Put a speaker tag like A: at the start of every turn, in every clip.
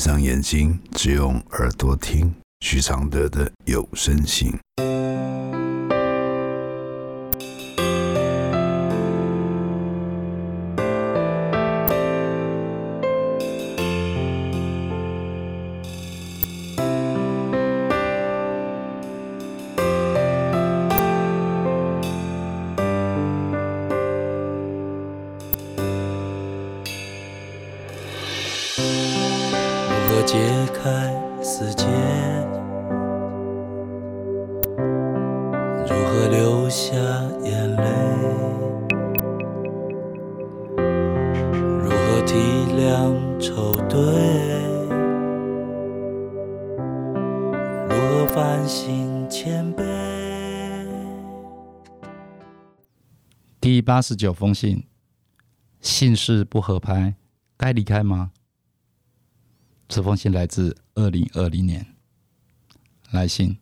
A: 闭上眼睛，只用耳朵听许常德的有声信。
B: 如何解开死结？如何流下眼泪？如何体谅愁对？如何反省谦卑？
C: 第八十九封信，姓氏不合拍，该离开吗？这封信来自二零二零年。来信，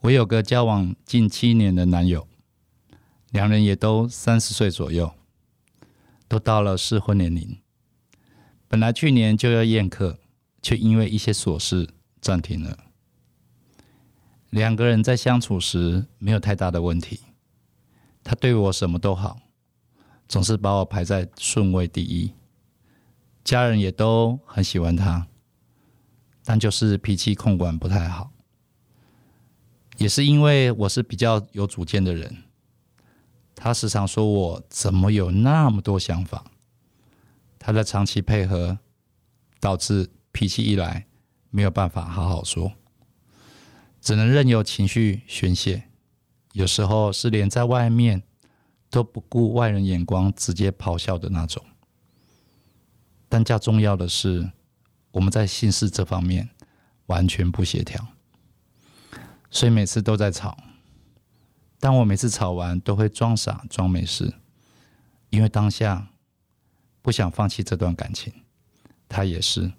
C: 我有个交往近七年的男友，两人也都三十岁左右，都到了适婚年龄。本来去年就要宴客，却因为一些琐事暂停了。两个人在相处时没有太大的问题。他对我什么都好，总是把我排在顺位第一，家人也都很喜欢他，但就是脾气控管不太好。也是因为我是比较有主见的人，他时常说我怎么有那么多想法。他的长期配合，导致脾气一来没有办法好好说，只能任由情绪宣泄。有时候是连在外面都不顾外人眼光，直接咆哮的那种。但较重要的是，我们在姓氏这方面完全不协调，所以每次都在吵。但我每次吵完都会装傻装没事，因为当下不想放弃这段感情，他也是。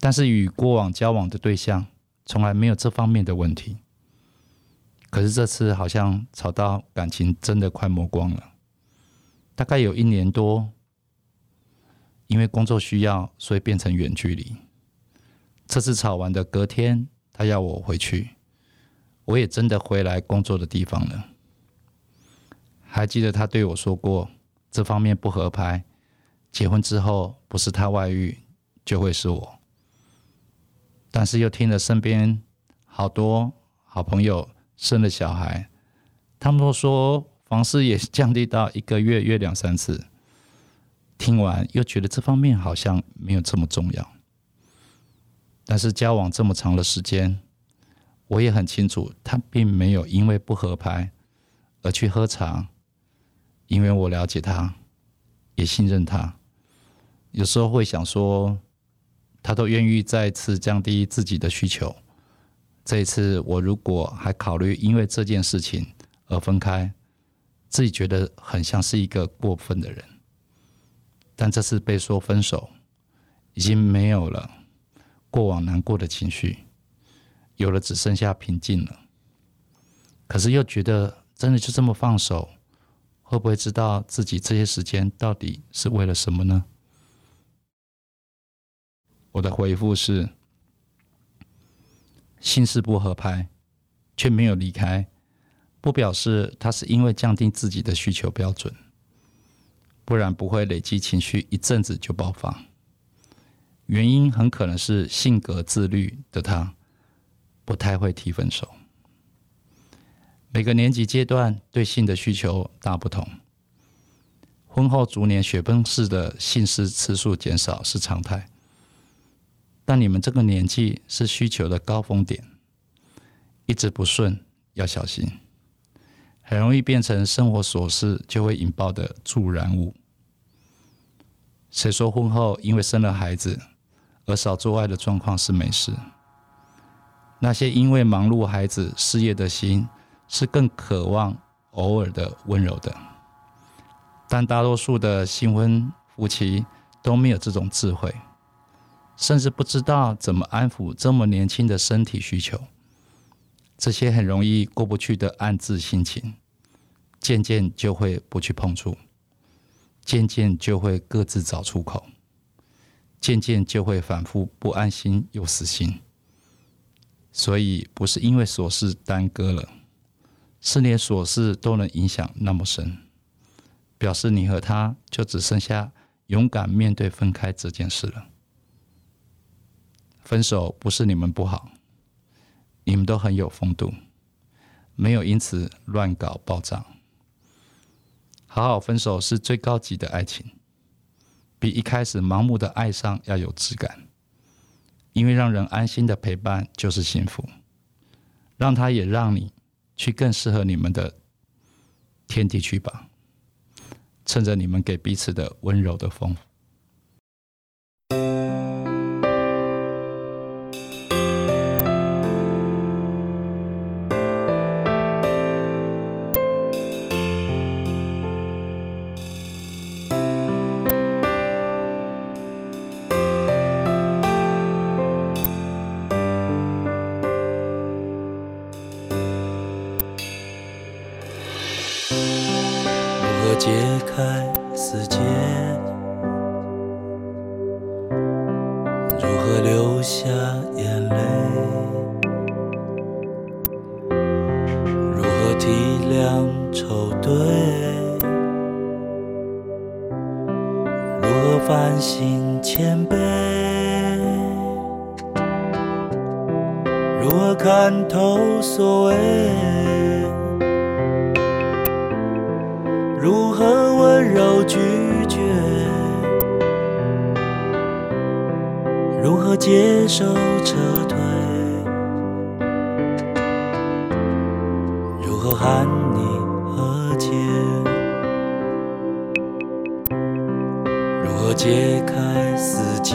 C: 但是与过往交往的对象从来没有这方面的问题。可是这次好像吵到感情真的快磨光了，大概有一年多，因为工作需要，所以变成远距离。这次吵完的隔天，他要我回去，我也真的回来工作的地方了。还记得他对我说过，这方面不合拍，结婚之后不是他外遇，就会是我。但是又听了身边好多好朋友。生了小孩，他们都说房事也降低到一个月约两三次。听完又觉得这方面好像没有这么重要。但是交往这么长的时间，我也很清楚，他并没有因为不合拍而去喝茶。因为我了解他，也信任他，有时候会想说，他都愿意再次降低自己的需求。这一次，我如果还考虑因为这件事情而分开，自己觉得很像是一个过分的人。但这次被说分手，已经没有了过往难过的情绪，有了只剩下平静了。可是又觉得真的就这么放手，会不会知道自己这些时间到底是为了什么呢？我的回复是。心事不合拍，却没有离开，不表示他是因为降低自己的需求标准，不然不会累积情绪，一阵子就爆发。原因很可能是性格自律的他，不太会提分手。每个年级阶段对性的需求大不同，婚后逐年雪崩式的性事次数减少是常态。但你们这个年纪是需求的高峰点，一直不顺要小心，很容易变成生活琐事就会引爆的助燃物。谁说婚后因为生了孩子而少做爱的状况是没事？那些因为忙碌孩子事业的心是更渴望偶尔的温柔的，但大多数的新婚夫妻都没有这种智慧。甚至不知道怎么安抚这么年轻的身体需求，这些很容易过不去的暗自心情，渐渐就会不去碰触，渐渐就会各自找出口，渐
D: 渐就会反复不安心又死心。所以不是因为琐事耽搁了，是连琐事都能影响那么深，表示你和他就只剩下勇敢面对分开这件事了。分手不是你们不好，你们都很有风度，没有因此乱搞暴涨。好好分手是最高级的爱情，比一开始盲目的爱上要有质感。因为让人安心的陪伴就是幸福，让他也让你去更适合你们的天地去吧，趁着你们给彼此的温柔的风。
C: 解开死结？如何流下眼泪？如何体谅愁对？如何反省谦卑？如何看透所谓？接受撤退？如何喊你和解？如何解开死结？